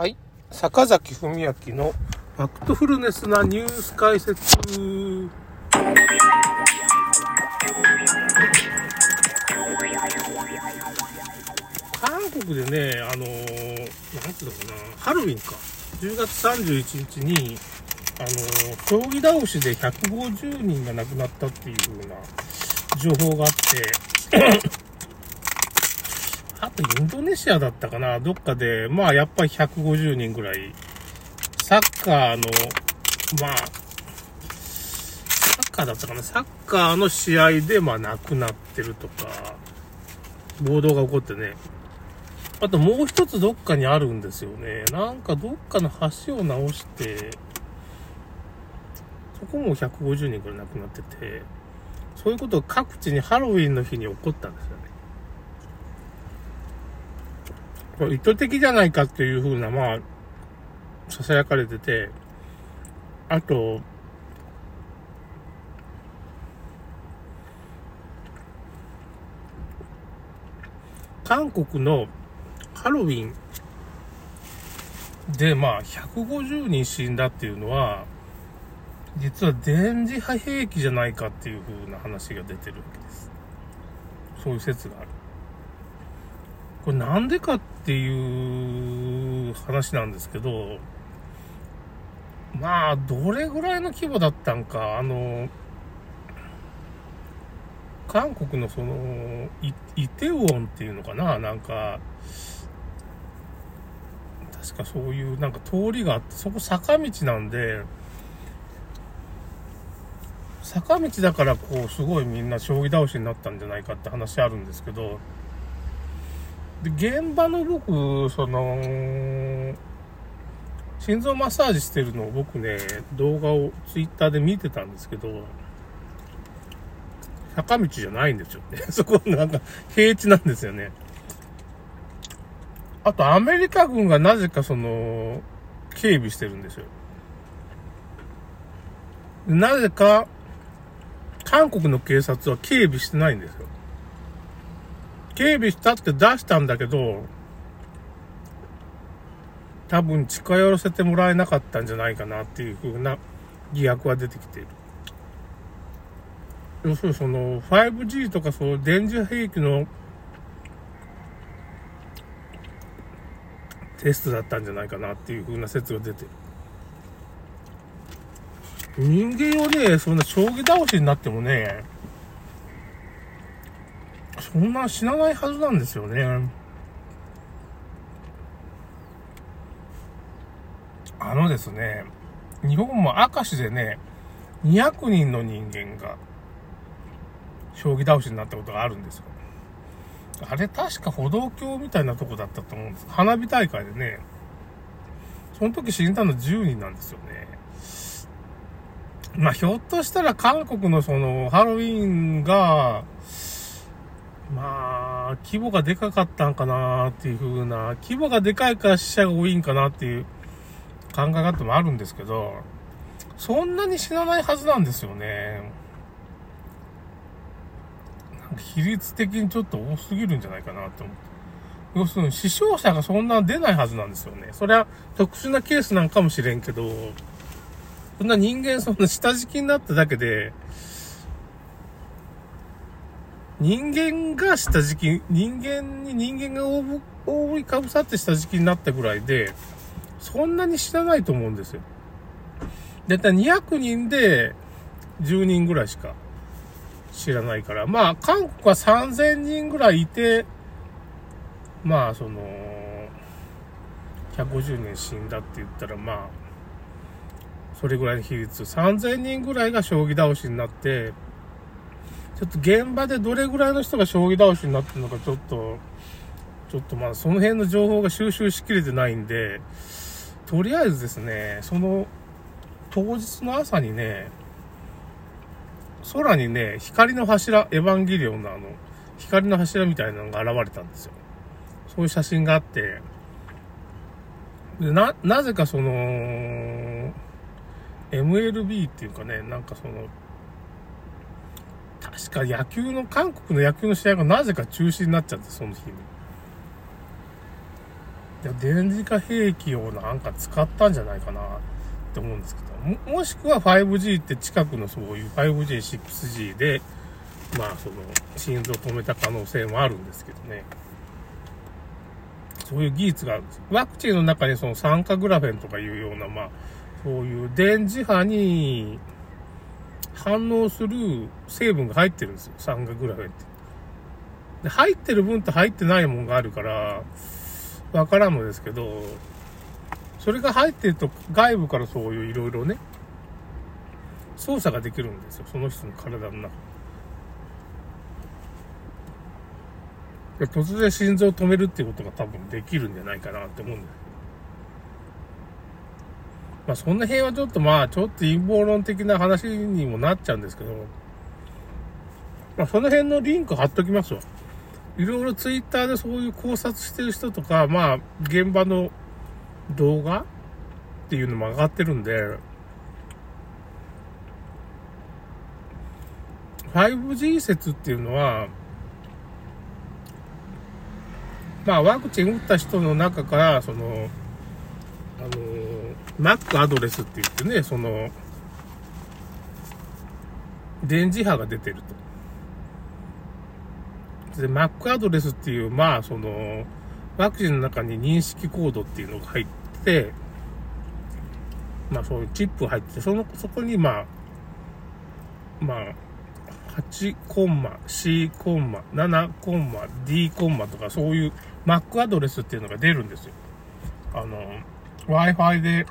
はい。坂崎文明のファクトフルネスなニュース解説。韓国でね、あのー、なんていうのかな、ハロウィンか。10月31日に、あのー、将棋倒しで150人が亡くなったっていう風な情報があって、あとインドネシアだったかな、どっかで、まあやっぱり150人ぐらい、サッカーの、まあ、サッカーだったかな、サッカーの試合でまあ亡くなってるとか、暴動が起こってね。あともう一つどっかにあるんですよね。なんかどっかの橋を直して、そこも150人くらい亡くなってて、そういうことが各地にハロウィンの日に起こったんですよね。これ意図的じゃないかっていう風な、まあ、囁かれてて、あと、韓国のハロウィンで、まあ、150人死んだっていうのは、実は電磁波兵器じゃないかっていう風な話が出てるわけです。そういう説がある。これなんでかっていう話なんですけど、まあ、どれぐらいの規模だったんか、あの、韓国のその、イテウォンっていうのかななんか、確かそういうなんか通りがあって、そこ坂道なんで、坂道だからこう、すごいみんな将棋倒しになったんじゃないかって話あるんですけど、で、現場の僕、その、心臓マッサージしてるのを僕ね、動画をツイッターで見てたんですけど、坂道じゃないんですよね。そこなんか平地なんですよね。あとアメリカ軍がなぜかその、警備してるんですよ。なぜか、韓国の警察は警備してないんですよ。警備したって出したんだけど、多分近寄らせてもらえなかったんじゃないかなっていう風な疑惑は出てきている。要するにその 5G とかそう電磁兵器のテストだったんじゃないかなっていう風な説が出てる。人間をね、そんな将棋倒しになってもね、そんな死なないはずなんですよね。あのですね、日本も明石でね、200人の人間が、将棋倒しになったことがあるんですよ。あれ確か歩道橋みたいなとこだったと思うんです。花火大会でね、その時死んだの10人なんですよね。まあ、ひょっとしたら韓国のその、ハロウィンが、まあ、規模がでかかったんかなっていう風な、規模がでかいから死者が多いんかなっていう考え方もあるんですけど、そんなに死なないはずなんですよね。なんか比率的にちょっと多すぎるんじゃないかなと思って。要するに死傷者がそんな出ないはずなんですよね。それは特殊なケースなんかもしれんけど、そんな人間そんな下敷きになっただけで、人間が下敷き、人間に人間が覆いかぶさって下敷きになったぐらいで、そんなに知らないと思うんですよ。だいたい200人で10人ぐらいしか知らないから。まあ、韓国は3000人ぐらいいて、まあ、その、150年死んだって言ったら、まあ、それぐらいの比率。3000人ぐらいが将棋倒しになって、ちょっと現場でどれぐらいの人が将棋倒しになってるのかちょっと、ちょっとまあその辺の情報が収集しきれてないんで、とりあえずですね、その当日の朝にね、空にね、光の柱、エヴァンゲリオンのあの、光の柱みたいなのが現れたんですよ。そういう写真があって、で、な、なぜかその、MLB っていうかね、なんかその、確か野球の、韓国の野球の試合がなぜか中止になっちゃって、その日に。いや電磁化兵器をなんか使ったんじゃないかなって思うんですけど、も、しくは 5G って近くのそういう 5G、6G で、まあその、心臓を止めた可能性もあるんですけどね。そういう技術があるんです。ワクチンの中にその酸化グラフェンとかいうような、まあ、そういう電磁波に反応する成分が入ってるんですよ。酸化グラフェンって。で、入ってる分と入ってないものがあるから、わからんのですけど、それが入ってると外部からそういういろいろね、操作ができるんですよ。その人の体の中。で突然心臓を止めるっていうことが多分できるんじゃないかなって思うんですまあそんな辺はちょっとまあちょっと陰謀論的な話にもなっちゃうんですけど、まあその辺のリンク貼っときますわ。いろいろツイッターでそういう考察してる人とか、まあ現場の動画っていうのも上がってるんで、5G 説っていうのは、まあワクチン打った人の中から、その、あの、Mac アドレスって言ってね、その、電磁波が出てると。で、Mac アドレスっていう、まあ、その、ワクチンの中に認識コードっていうのが入って、まあ、そういうチップが入ってて、その、そこに、まあ、まあ、8コンマ、C コンマ、7コンマ、D コンマとか、そういう Mac アドレスっていうのが出るんですよ。あの、Wi-Fi で、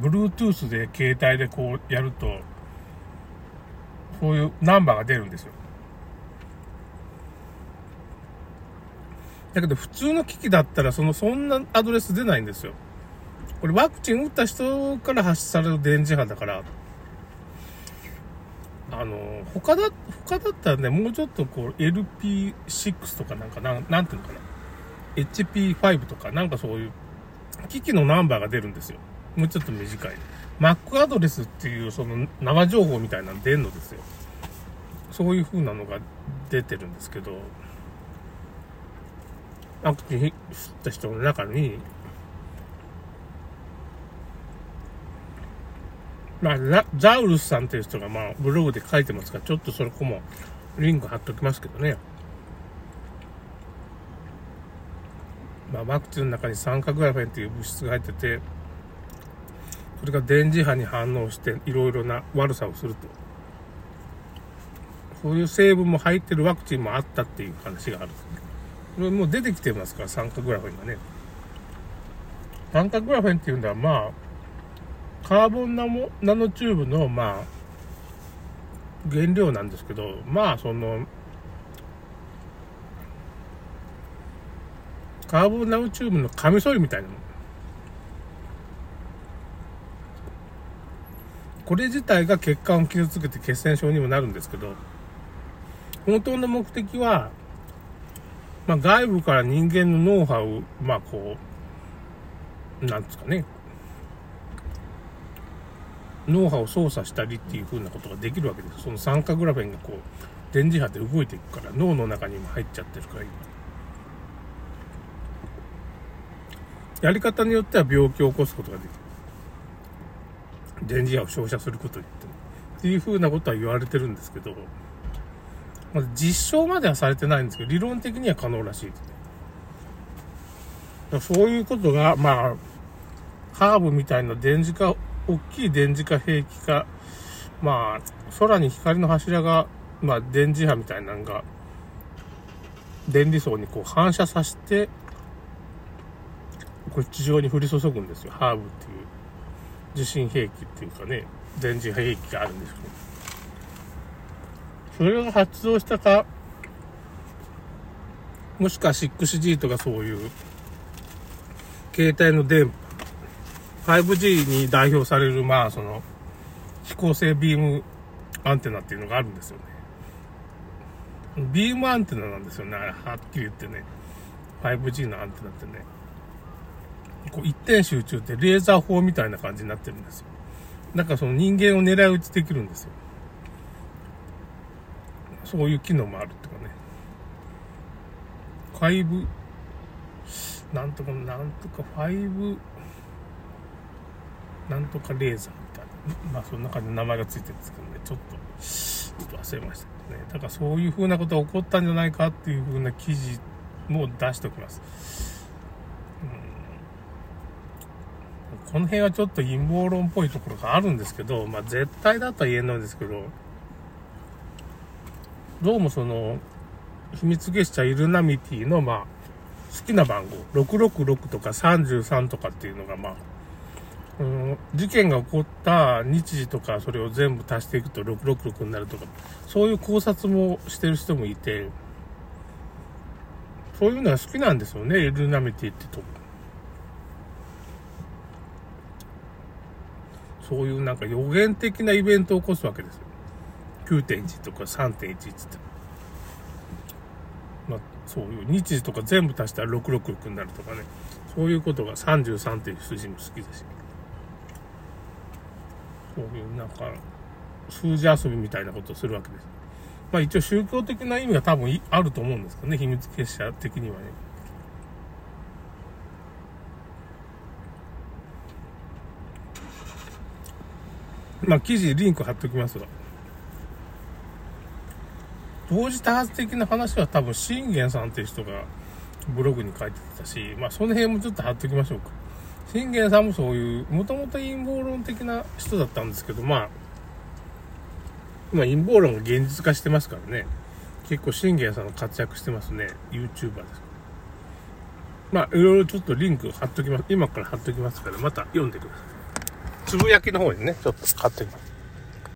Bluetooth で携帯でこうやると、そういうナンバーが出るんですよ。だけど普通の機器だったらそのそんなアドレス出ないんですよ。これワクチン打った人から発出される電磁波だから、あの、他だ、他だったらね、もうちょっとこう LP6 とかなんかなん、なんていうのかな。HP5 とかなんかそういう機器のナンバーが出るんですよ。もうちょっと短い。Mac アドレスっていうその生情報みたいなの出るのですよ。そういう風なのが出てるんですけど、ワクチン打った人の中に、まあ、ザウルスさんっていう人がまあブログで書いてますから、ちょっとそれこもリンク貼っときますけどね。まあ、ワクチンの中に酸化グラフェンっていう物質が入ってて、それが電磁波に反応していろいろな悪さをすると。そういう成分も入ってるワクチンもあったっていう話がある。これもう出てきてますから、酸化グラフェンがね。酸化グラフェンっていうのはまあ、カーボンナモナノチューブのまあ、原料なんですけど、まあその、カーボンナノチューブのカミソリみたいなもの。これ自体が血管を傷つけて血栓症にもなるんですけど、本当の目的は、まあ、外部から人間のノウハウ、まあこう、なんですかね、ノウハウを操作したりっていう風なことができるわけです。その酸化グラフェンがこう、電磁波で動いていくから、脳の中にも入っちゃってるから、今。やり方によっては病気を起こすことができる。電磁波を照射することによって。っていう風なことは言われてるんですけど、まず実証まではされてないんですけど、理論的には可能らしいですね。そういうことが、まあ、ハーブみたいな電磁化、大きい電磁化兵器か、まあ、空に光の柱が、まあ、電磁波みたいなのが、電離層にこう反射させて、これ地上に降り注ぐんですよ。ハーブっていう受信兵器っていうかね、電磁兵器があるんですけど。それが発動したか、もしくは 6G とかそういう、携帯の電波、5G に代表される、まあ、その、飛行性ビームアンテナっていうのがあるんですよね。ビームアンテナなんですよね、はっきり言ってね。5G のアンテナってね。こう一点集中ってレーザー砲みたいな感じになってるんですよ。なんかその人間を狙い撃ちできるんですよ。そういう機能もあるっていうかね。5、なんとか、なんとか5、なんとかレーザーみたいな。まあ、そんな感じの名前がついてるんですけどね、ちょっと、ちょっと忘れましたけどね。だからそういう風なことが起こったんじゃないかっていう風な記事も出しておきます。うん、この辺はちょっと陰謀論っぽいところがあるんですけど、まあ絶対だとは言えないんですけど、どうもその、秘密結社イルナミティの、まあ、好きな番号、666とか33とかっていうのが、まあ、うん、事件が起こった日時とか、それを全部足していくと666になるとか、そういう考察もしてる人もいて、そういうのは好きなんですよね、イルナミティってとこ。そういうなんか予言的なイベントを起こすわけですよ。9.1とか3.1つって。まあ、そういう日時とか全部足したら666になるとかね。そういうことが33っていう数字も好きだし。そういうなんか、数字遊びみたいなことをするわけです。まあ一応宗教的な意味が多分あると思うんですけどね、秘密結社的にはね。まあ記事リンク貼っておきますが。同時多発的な話は多分信玄さんっていう人がブログに書いてたし、まあその辺もちょっと貼っておきましょうか。信玄さんもそういう、もともと陰謀論的な人だったんですけど、まあ、まあ陰謀論が現実化してますからね。結構信玄さんの活躍してますね。YouTuber です。まあ、いろいろちょっとリンク貼っときます。今から貼っときますから、また読んでください。つぶやきの方にね、ちょっと使ってきます。